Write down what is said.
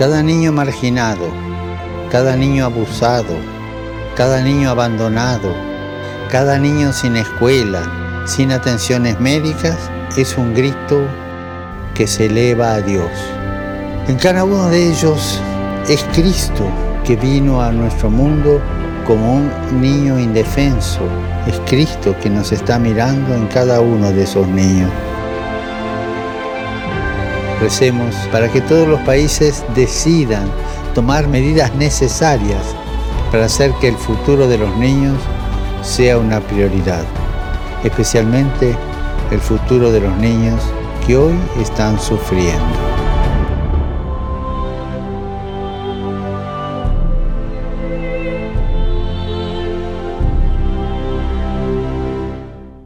Cada niño marginado, cada niño abusado, cada niño abandonado, cada niño sin escuela, sin atenciones médicas, es un grito que se eleva a Dios. En cada uno de ellos es Cristo que vino a nuestro mundo como un niño indefenso. Es Cristo que nos está mirando en cada uno de esos niños. Recemos para que todos los países decidan tomar medidas necesarias para hacer que el futuro de los niños sea una prioridad, especialmente el futuro de los niños que hoy están sufriendo.